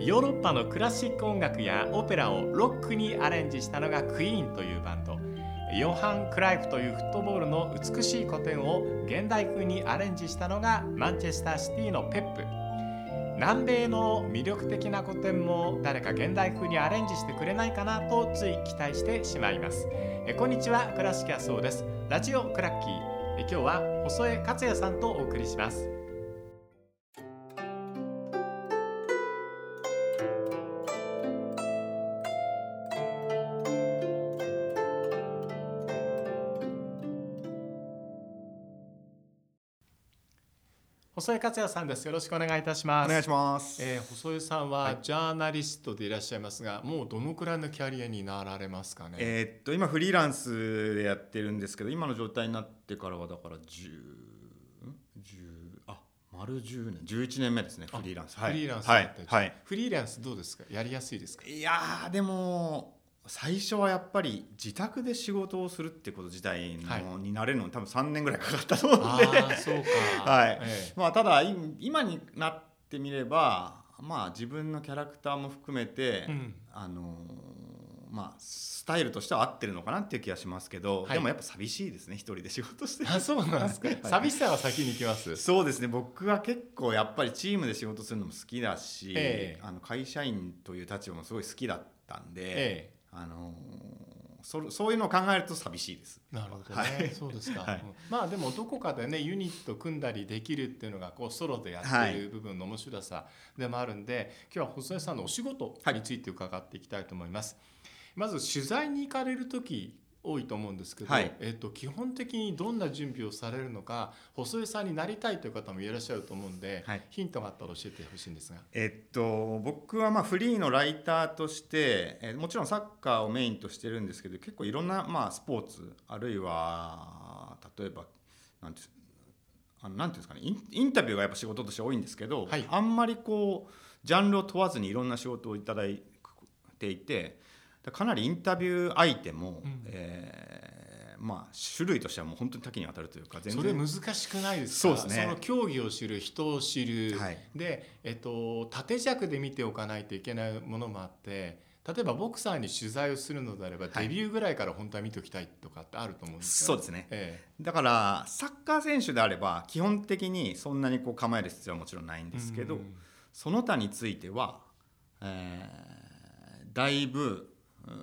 ヨーロッパのクラシック音楽やオペラをロックにアレンジしたのがクイーンというバンド。ヨハン・クライフというフットボールの美しい古典を現代風にアレンジしたのがマンチェスターシティのペップ。南米の魅力的な古典も誰か現代風にアレンジしてくれないかなとつい期待してしまいます。えこんにちは倉敷康夫です。ラジオクラッキー。え今日は細江克也さんとお送りします。細井克也さんです。よろしくお願いいたします。お願いします。えー、細井さんはジャーナリストでいらっしゃいますが、はい、もうどのくらいのキャリアになられますかね？えー、っと今フリーランスでやってるんですけど、今の状態になってからはだから十十あ丸十年、十一年目ですね。フリーランス。はい、フリーランスはい、はい、フリーランスどうですか？やりやすいですか？いやでも。最初はやっぱり自宅で仕事をするってこと自体の、はい、になれるのに多分3年ぐらいかかったと思うんで。はい、ええ、まあ、ただ今になってみれば、まあ、自分のキャラクターも含めて、うん、あのまあ、スタイルとしては合ってるのかなっていう気がしますけど、はい、でもやっぱ寂しいですね一人で仕事して。あそうなんですか、寂しさは先に行きます。そうですね。僕は結構やっぱりチームで仕事するのも好きだし、ええ、あの会社員という立場もすごい好きだったんで、えあのそそういうのを考えると寂しいです。なるほどね。はい、そうですか。はい、まあでもどこかでねユニット組んだりできるっていうのがこうソロでやっている部分の面白さでもあるんで、はい、今日は細江さんのお仕事について伺っていきたいと思います。まず取材に行かれる時多いと思うんですけど、はい、えーと、基本的にどんな準備をされるのか細江さんになりたいという方もいらっしゃると思うんで、はい、ヒントがあったら教えてほしいんですが、えっと、僕はまあフリーのライターとして、えー、もちろんサッカーをメインとしてるんですけど結構いろんなまあスポーツあるいは例えばなんてあのなんていうんですかねインタビューがやっぱ仕事として多いんですけど、はい、あんまりこうジャンルを問わずにいろんな仕事をいただいていて。かなりインタビュー相手も、まあ、種類としてはもう本当に多岐にわたるというかそれ難しくないですか？そうです、ね、その競技を知る人を知る、はい、で、えっと、縦尺で見ておかないといけないものもあって例えばボクサーに取材をするのであれば、デビューぐらいから本当は見ておきたいとかってあると思うんですそうですね、ええ、だからサッカー選手であれば基本的にそんなにこう構える必要はもちろんないんですけど、その他については、えー、だいぶ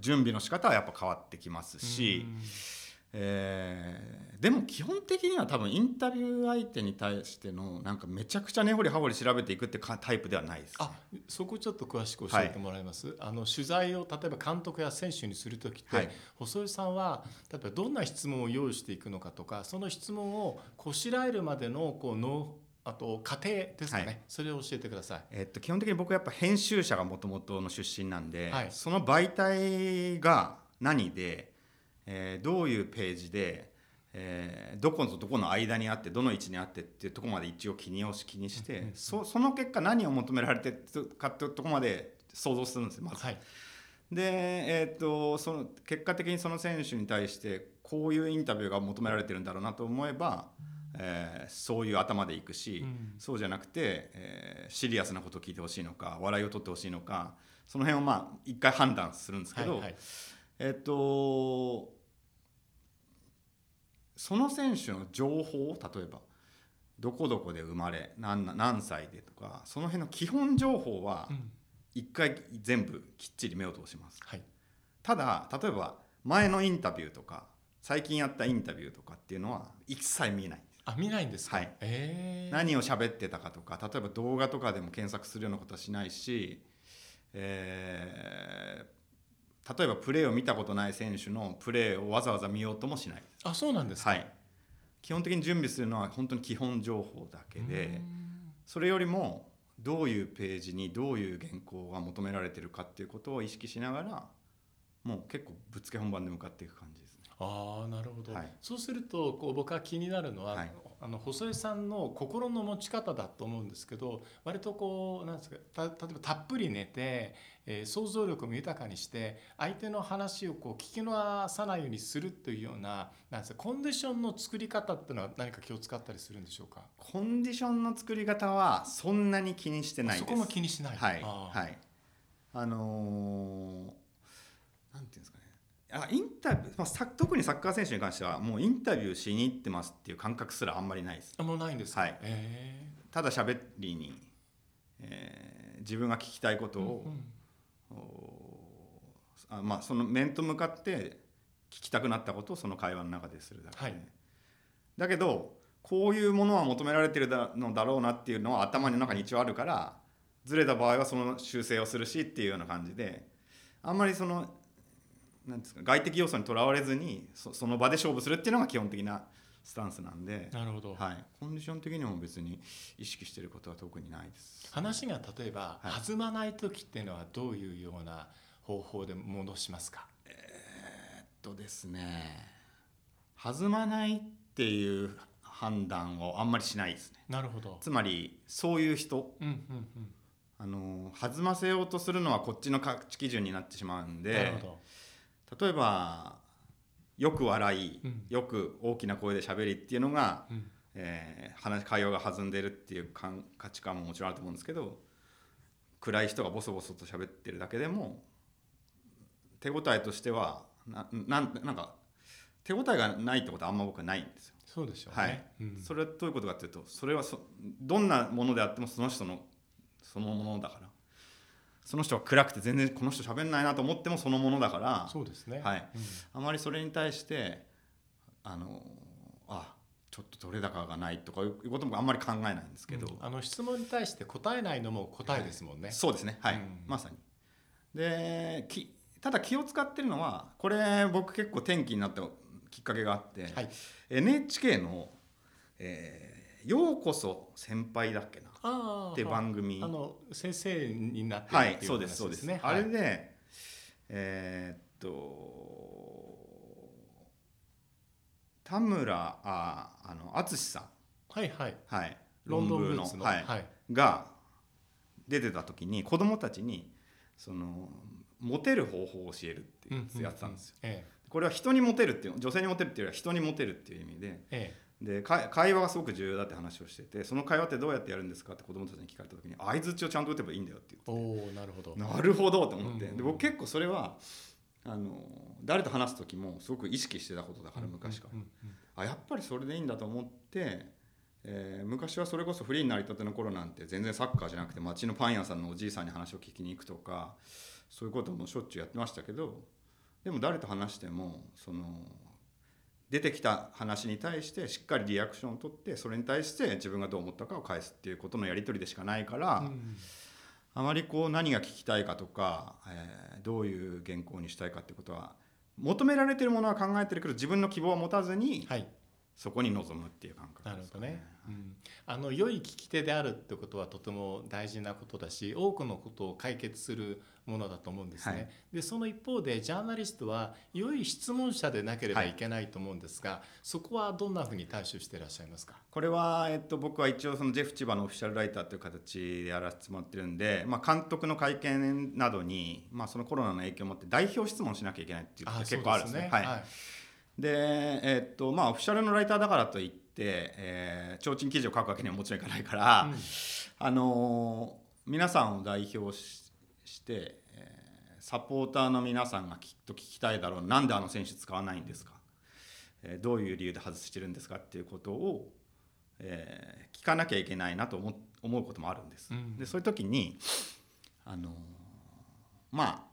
準備の仕方はやっぱ変わってきますし、えー、でも基本的には多分インタビュー相手に対してのなんかめちゃくちゃ根掘り葉掘り調べていくってタイプではないです、ね、あそこちょっと詳しく教えてもらえます、はい、あの取材を例えば監督や選手にする時って、はい、細井さんは例えばどんな質問を用意していくのかとかその質問をこしらえるまでのこうノあと家庭ですかね、はい、それを教えてください、えっと、基本的に僕はやっぱ編集者がもともとの出身なんで、はい、その媒体が何で、えー、どういうページで、えー、どことどこの間にあってどの位置にあってっていうところまで一応気にし気にして、そその結果何を求められてるかっていうところまで想像するんですよまず。はい、で、えー、っとその結果的にその選手に対してこういうインタビューが求められてるんだろうなと思えば。えー、そういう頭でいくし、うん、そうじゃなくて、えー、シリアスなことを聞いてほしいのか笑いを取ってほしいのかその辺をまあ一回判断するんですけど、はいはい、えっ、とその選手の情報例えばどこどこで生まれ何何歳でとかその辺の基本情報は一回全部きっちり目を通します。はい、ただ例えば前のインタビューとか最近やったインタビューとかっていうのは一切見えない。あ見ないんですか、はい。えー、何を喋ってたかとか例えば動画とかでも検索するようなことはしないし、えー、例えばプレーを見たことない選手のプレーをわざわざ見ようともしない。あそうなんですか、はい、基本的に準備するのは本当に基本情報だけでそれよりもどういうページにどういう原稿が求められてるかっていうことを意識しながらもう結構ぶっつけ本番で向かっていく感じです。あなるほど、はい、そうするとこう僕は気になるのは、はい、あの細井さんの心の持ち方だと思うんですけど割とこうなんですか例えばたっぷり寝て、えー、想像力も豊かにして相手の話をこう聞き逃さないようにするというようななんですかコンディションの作り方っていうのは何か気を使ったりするんでしょうか？コンディションの作り方はそんなに気にしてないです。そこも気にしない。はい。はい。あのー、なんていうんですかねあインタビュー、まあ、特にサッカー選手に関してはもうインタビューしに行ってますっていう感覚すらあんまりないです。あもうないんですはい、えー、ただ喋りに、えー、自分が聞きたいことを、うんうん、あまあ、その面と向かって聞きたくなったことをその会話の中でするだけで、はい、だけどこういうものは求められてるのだろうなっていうのは頭の中に一応あるからずれた場合はその修正をするしっていうような感じであんまりそのなんですか外的要素にとらわれずにそその場で勝負するっていうのが基本的なスタンスなんでなるほど、はい、コンディション的にも別に意識していることは特にないです、話が例えば、はい、弾まない時っていうのはどういうような方法で戻しますか？えー、っとですね。弾まないっていう判断をあんまりしないですね。なるほど。つまりそういう人、うんうんうん。あの弾ませようとするのはこっちの価値基準になってしまうんで例えばよく笑い、うん、よく大きな声で喋りっていうのが、うん、えー、話会話が弾んでるっていう価値観ももちろんあると思うんですけど暗い人がボソボソと喋ってるだけでも手応えとしてはななんなんか手応えがないってことはあんま僕はないんですよ。そうでしょうね、はい。うん、それはどういうことかというとそれはそどんなものであってもその人のそのものだからその人は暗くて全然この人喋んないなと思ってもそのものだからそうですね、はい、うん、あまりそれに対してあのあちょっと取れ高がないとかいうこともあんまり考えないんですけど、うん、あの質問に対して答えないのも答えですもんね、はい、そうですね。はい、うん、まさに。できただ気を使ってるのはこれ僕結構転機になったきっかけがあって、はい、NHK の、えー「ようこそ先輩」だっけなって番組。あの先生になってるっていう、はい、そうですそうです。ね、あれでえー、っと田村ああの淳さん。はいはい、はい、ロンドンの、はい、はい、が出てた時に子供たちにそのモテる方法を教えるっていうやってたんですよ。うんうんうん。ええ、これは人にモテるっていう女性にモテるっていうよりは人にモテるっていう意味で、ええ、で会話がすごく重要だって話をしててその会話ってどうやってやるんですかって子供たちに聞かれた時に相づちをちゃんと打てばいいんだよって言って。おなるほど。なるほどって思って、で僕結構それはあの誰と話す時もすごく意識してたことだから昔から、あやっぱりそれでいいんだと思って、えー、昔はそれこそフリーになりたての頃なんて全然サッカーじゃなくて町のパン屋さんのおじいさんに話を聞きに行くとかそういうこともしょっちゅうやってましたけどでも誰と話してもその出てきた話に対してしっかりリアクションを取ってそれに対して自分がどう思ったかを返すっていうことのやり取りでしかないから、うん、あまりこう何が聞きたいかとか、えー、どういう原稿にしたいかってことは求められてるものは考えてるけど自分の希望は持たずに、はい、そこに臨むっていう感覚です、ね、なるほどね、うん、あの良い聞き手であるってことはとても大事なことだし多くのことを解決するものだと思うんですね。はい、でその一方でジャーナリストは良い質問者でなければいけないと思うんですが、はい、そこはどんなふうに対処していらっしゃいますか？これは、えっと、僕は一応そのジェフ千葉のオフィシャルライターという形でやらせてもらってるんで、まあ、監督の会見などに、まあ、そのコロナの影響をもって代表質問しなきゃいけないっていうことが結構あるんですね。はい、はいでえっとまあオフィシャルのライターだからといって、えー、提灯記事を書くわけにはもちろんいかないから、うん、あの皆さんを代表しして、えー、サポーターの皆さんがきっと聞きたいだろう。なんであの選手使わないんですか、えー、どういう理由で外してるんですかっていうことを、えー、聞かなきゃいけないなと思思うこともあるんです。うん、でそういう時にあのまあ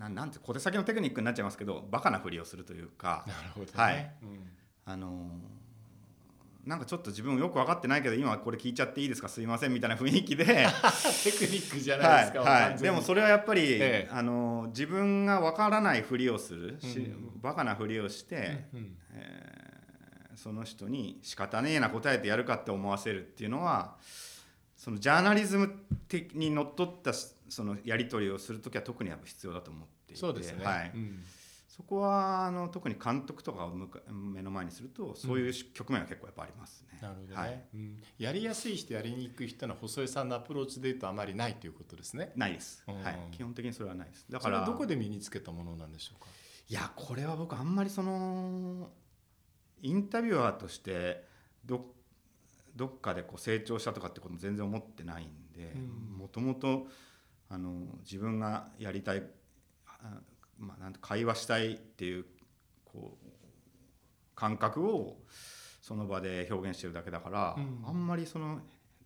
ななんて小手先のテクニックになっちゃいますけどバカなふりをするというかなるほど、ね、はい、うん、あのなんかちょっと自分よく分かってないけど今これ聞いちゃっていいですか？すいませんみたいな雰囲気で。テクニックじゃないですか、はい、はい、でもそれはやっぱり、ええ、あの自分が分からないふりをするし、うん、バカなふりをして、うん、えー、その人に仕方ねえな答えてやるかって思わせるっていうのはそのジャーナリズム的にのっとったそのやり取りをする時は特にやっぱ必要だと思っていてそうですね、はい、うん。そこはあの特に監督とかを目の前にするとそういう局面は結構やっぱありますね。なるほどね、はい、うん、やりやすい人やりにくい人の細井さんのアプローチでいうとあまりないということですね。ないです、はい、基本的にそれはないです。だからどこで身につけたものなんでしょうか？いやこれは僕あんまりそのインタビュアーとしてどどっかでこう成長したとかってこと全然思ってないんでもともと自分がやりたいまあ、なん会話したいっていうこう感覚をその場で表現してるだけだから、うん、あんまりその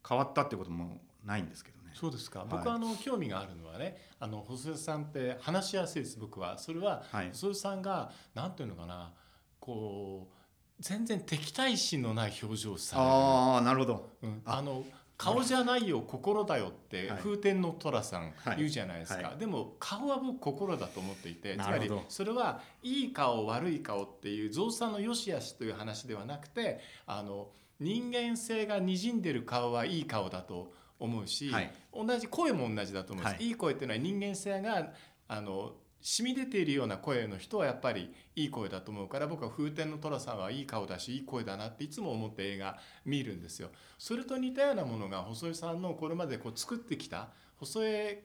変わったってこともないんですけどね。そうですか、はい、僕はあの興味があるのはねあの細田さんって話しやすいです。僕は。それは、細田さんが何ていうのかなこう全然敵対心のない表情をされる。あなるほど、うん、あ。の顔じゃないよ心だよって風天の寅さん言うじゃないですか、はい。はい、でも顔は僕心だと思っていてつまりそれはいい顔悪い顔っていう造作の良し悪しという話ではなくてあの人間性がにじんでる顔はいい顔だと思うし、はい、同じ声も同じだと思うんです、い、い声っていうのは人間性があの染み出ているような声の人はやっぱりいい声だと思うから僕は風天の寅さんはいい顔だしいい声だなっていつも思って映画見るんですよ。それと似たようなものが細井さんのこれまでこう作ってきた細江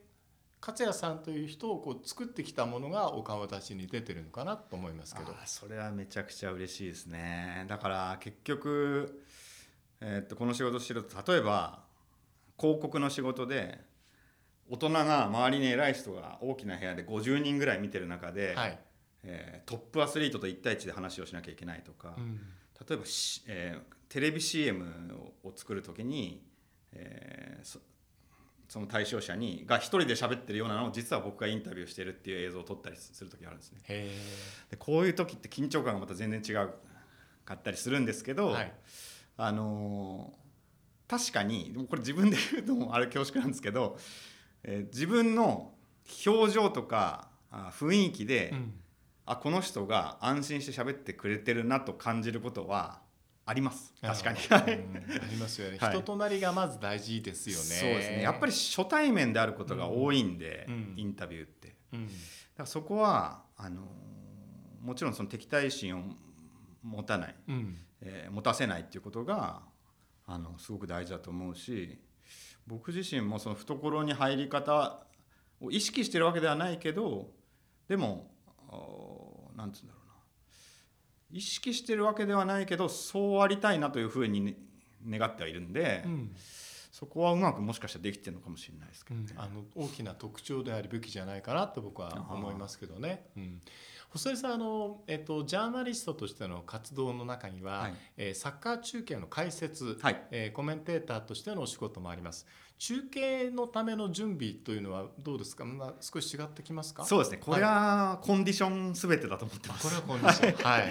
勝也さんという人をこう作ってきたものがお顔立ちに出てるのかなと思いますけどそれはめちゃくちゃ嬉しいですねだから結局、えー、っとこの仕事してると例えば広告の仕事で大人が周りに偉い人が大きな部屋で50人ぐらい見てる中で、はい、えー、トップアスリートと1対1で話をしなきゃいけないとか、うん、例えば、えー、テレビ CM を作る時に、えー、そその対象者にが一人で喋ってるようなのを実は僕がインタビューしてるっていう映像を撮ったりする時あるんですね。でこういう時って緊張感がまた全然違うかったりするんですけど、はい、あのー、確かにこれ自分で言うのもあれ恐縮なんですけどえー、自分の表情とかあ雰囲気で、うん、あこの人が安心して喋ってくれてるなと感じることはあります。確かに、うん、ありますよね、はい、人となりがまず大事ですよね。そうですね。やっぱり初対面であることが多いんで、うん、インタビューって、うん、だからそこはあのもちろんその敵対心を持たない、うん、えー、持たせないっていうことがあのすごく大事だと思うし僕自身もその懐に入り方を意識してるわけではないけどでも何て言うんだろうな意識してるわけではないけどそうありたいなというふうに、ね、願ってはいるんで、うん、そこはうまくもしかしたらできてるのかもしれないですけど、ねうん、あの大きな特徴であり武器じゃないかなと僕は思いますけどね。うん細井さんあの、えっと、ジャーナリストとしての活動の中には、はい、えー、サッカー中継の解説、はい、えー、コメンテーターとしてのお仕事もあります。中継のための準備というのはどうですか、まあ、少し違ってきますか？そうですね。これはコンディションすべてだと思ってます、これはコンディション。はい、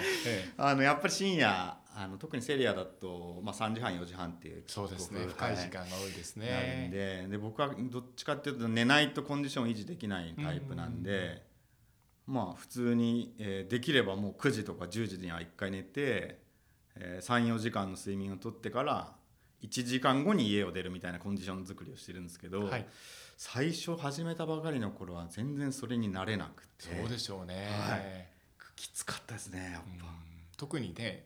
あのやっぱり深夜あの特にセリアだと、まあ、3時半4時半っていうそうですね。深い時間が多いですね、でで僕はどっちかっていうと寝ないとコンディション維持できないタイプなんで、まあ普通に、えー、できればもう9時とか10時には1回寝て、えー、34時間の睡眠をとってから1時間後に家を出るみたいなコンディション作りをしてるんですけど、はい、最初始めたばかりの頃は全然それになれなくて。そうでしょうね、はい、きつかったですねやっぱ、特にね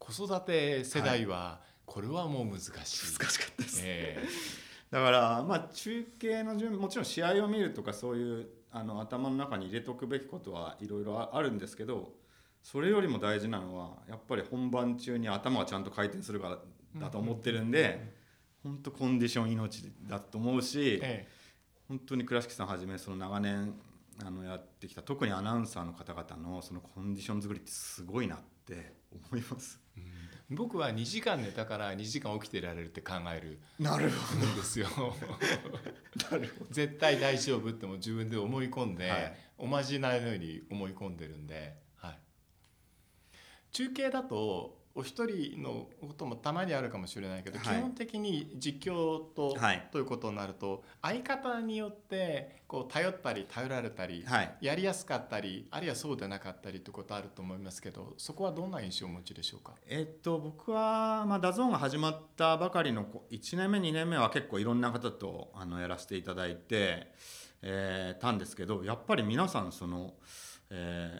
子育て世代はこれはもう難しい、はい、難しかったです、えー、だからまあ中継の準備もちろん試合を見るとかそういうあの頭の中に入れとくべきことはいろいろあるんですけどそれよりも大事なのはやっぱり本番中に頭がちゃんと回転するからだと思ってるんで、本当コンディション命だと思うし、本当に倉敷さんはじめその長年あのやってきた特にアナウンサーの方々のそのコンディション作りってすごいなって思います。うん、僕は2時間寝たから2時間起きてられるって考えるなるほど。ですよ。絶対大丈夫っても自分で思い込んで、はい、おまじないのように思い込んでるんで、はい、中継だとお一人のこともたまにあるかもしれないけど、はい、基本的に実況と、はい、ということになると相方によってこう頼ったり頼られたり、はい、やりやすかったりあるいはそうでなかったりということあると思いますけどそこはどんな印象をお持ちでしょうか、えっと、僕は、まあ、 DAZN が始まったばかりの1年目2年目は結構いろんな方とあのやらせていただいて、えー、たんですけどやっぱり皆さんその。え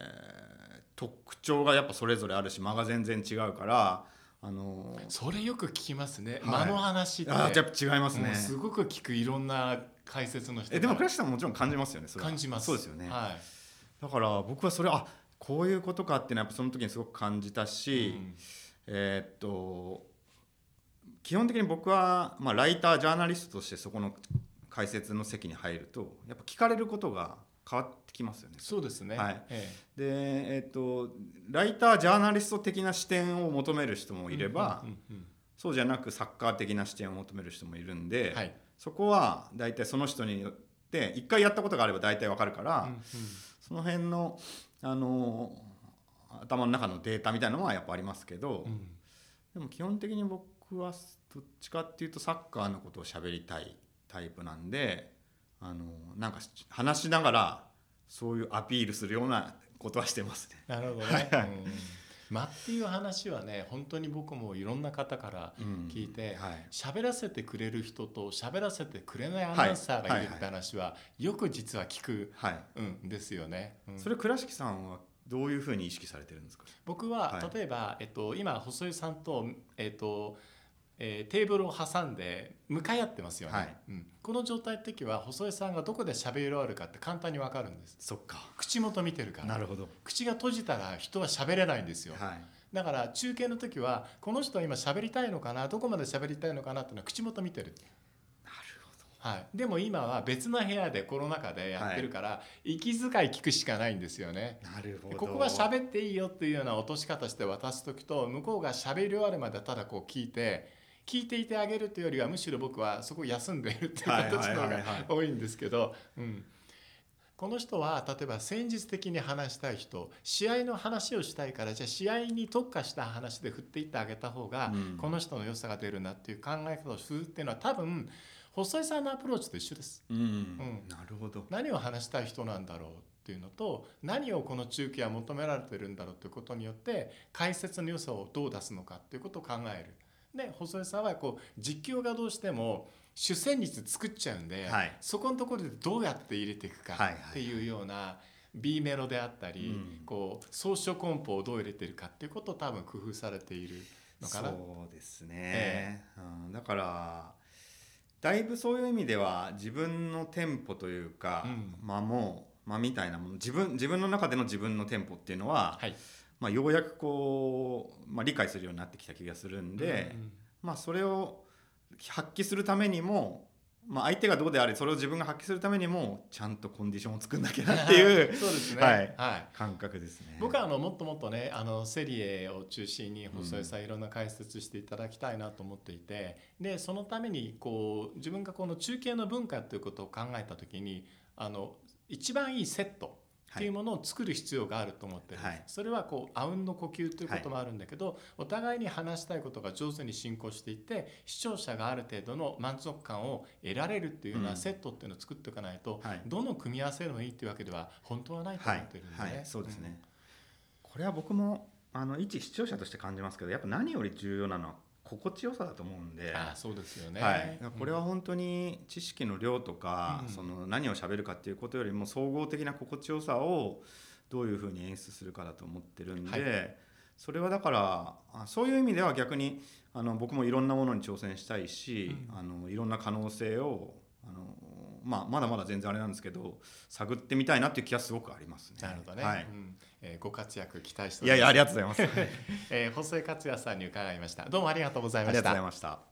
ー、特徴がやっぱそれぞれあるし間が全然違うからあのー、それよく聞きますね、はい、間の話って。あやっぱ違いますね。すごく聞くいろんな解説の人えでも倉石さんももちろん感じますよね感じます。そうですよね、はい、だから僕はそれあこういうことかっていうのはやっぱその時にすごく感じたし、うん、えー、っと基本的に僕は、まあ、ライタージャーナリストとしてそこの解説の席に入るとやっぱ聞かれることが変わってきますよね。そうですね、はい。ええ、で、えーと、ライタージャーナリスト的な視点を求める人もいれば、そうじゃなくサッカー的な視点を求める人もいるんで、はい、そこは大体その人によって一回やったことがあれば大体わかるから、うんうん、その辺のあの頭の中のデータみたいなのはやっぱありますけど、うん、でも基本的に僕はどっちかっていうとサッカーのことを喋りたいタイプなんであのなんか話しながらそういうアピールするようなことはしてますね。なるほどね、はい間っていう話はね本当に僕もいろんな方から聞いて喋、うんはい、らせてくれる人と喋らせてくれないアナウンサーがいるって話はよく実は聞く、はい。うん、ですよね。うん、それ倉敷さんはどういうふうに意識されてるんですか？僕は、例えば、えっと、今細井さんと、えっとえー、テーブルを挟んで向かい合ってますよね、はい、うん、この状態の時は細江さんがどこで喋り終わるかって簡単に分かるんです。そっか。口元見てるから。なるほど。口が閉じたら人は喋れないんですよ、はい、だから中継の時はこの人は今喋りたいのかな？どこまで喋りたいのかな？っていうのは口元見てる。はい、でも今は別の部屋でコロナ禍でやってるから、はい、息遣い聞くしかないんですよね。なるほど。ここは喋っていいよっていうような落とし方して渡す時と向こうが喋り終わるまでただこう聞いて聞いていてあげるというよりはむしろ僕はそこ休んでいるっていう形の方が多いんですけど。この人は例えば戦術的に話したい人試合の話をしたいからじゃあ試合に特化した話で振っていってあげた方が、この人の良さが出るなっていう考え方をするっていうのは多分細井さんのアプローチと一緒です。うん、うん、なるほど何を話したい人なんだろうっていうのと何をこの中継は求められてるんだろうということによって解説の良さをどう出すのかっていうことを考える。で細井さんはこう実況がどうしても主旋律作っちゃうんで、はい、そこのところでどうやって入れていくかっていうような B メロであったり、うん、こう装飾コンポをどう入れてるかっていうことを多分工夫されているのかな。そうですね、えー、うん、だからだいぶそういう意味では自分のテンポというか、うん、間も間みたいなもの自分自分の中での自分のテンポっていうのは、はいまあ、ようやくこう、まあ、理解するようになってきた気がするんで、うんうん、まあ、それを発揮するためにも、まあ、相手がどうであれそれを自分が発揮するためにもちゃんとコンディションを作んなきゃなっていう そうですね、はい、はい、感覚ですね。僕はあのもっともっとねあのセリエを中心に細井さんいろんな解説していただきたいなと思っていて、でそのためにこう自分がこの中継の文化ということを考えた時にあの一番いいセットっていうものを作る必要があると思ってる、はい、それはこうあうんの呼吸ということもあるんだけど、はい、お互いに話したいことが上手に進行していって視聴者がある程度の満足感を得られるっていうようなセットっていうのを作っておかないと、うん、どの組み合わせでもいいっていうわけでは本当はないと思ってるんで、ね、そうですね、うん、これは僕もあの一視聴者として感じますけどやっぱ何より重要なのは心地よさだと思うんであそうですよね、はい、これは本当に知識の量とか、うん、その何をしゃべるかっていうことよりも総合的な心地よさをどういうふうに演出するかだと思ってるんで、はい、それはだからそういう意味では逆にあの僕もいろんなものに挑戦したいし、うん、あのいろんな可能性をあの、まあ、まだまだ全然あれなんですけど探ってみたいなっていう気はすごくありますね。なるほどね、はい。うん。えー、ご活躍期待していやいやありがとうございます、えー、細井克也さんに伺いました。どうもありがとうございました。ありがとうございました